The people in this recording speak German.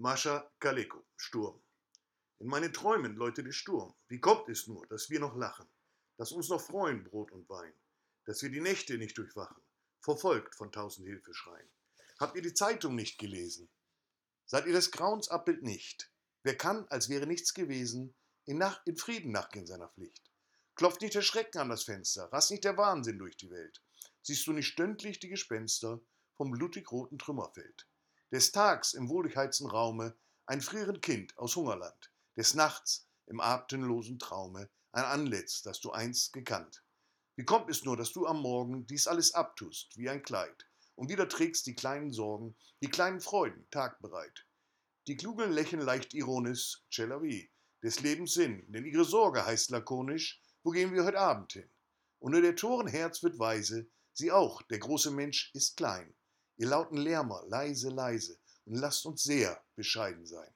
Mascha Kaleko, Sturm. In meinen Träumen läutet es Sturm. Wie kommt es nur, dass wir noch lachen, dass uns noch freuen Brot und Wein, dass wir die Nächte nicht durchwachen, verfolgt von tausend Hilfeschreien? Habt ihr die Zeitung nicht gelesen? Seid ihr des Grauens Abbild nicht? Wer kann, als wäre nichts gewesen, in, Nacht, in Frieden nachgehen seiner Pflicht? Klopft nicht der Schrecken an das Fenster, rast nicht der Wahnsinn durch die Welt. Siehst du nicht stündlich die Gespenster vom blutig-roten Trümmerfeld? Des Tags im wohldurchheizten Raume ein frierend Kind aus Hungerland, des Nachts im atemlosen Traume ein Antlitz, das du einst gekannt. Wie kommt es nur, dass du am Morgen dies alles abtust wie ein Kleid und wieder trägst die kleinen Sorgen, die kleinen Freuden tagbereit? Die Klugen lächeln leicht ironisch, Celavi, des Lebens Sinn, denn ihre Sorge heißt lakonisch, wo gehen wir heute Abend hin? Und nur der Toren Herz wird weise, sie auch, der große Mensch ist klein. Ihr lauten Lärmer, leise, leise, und lasst uns sehr bescheiden sein.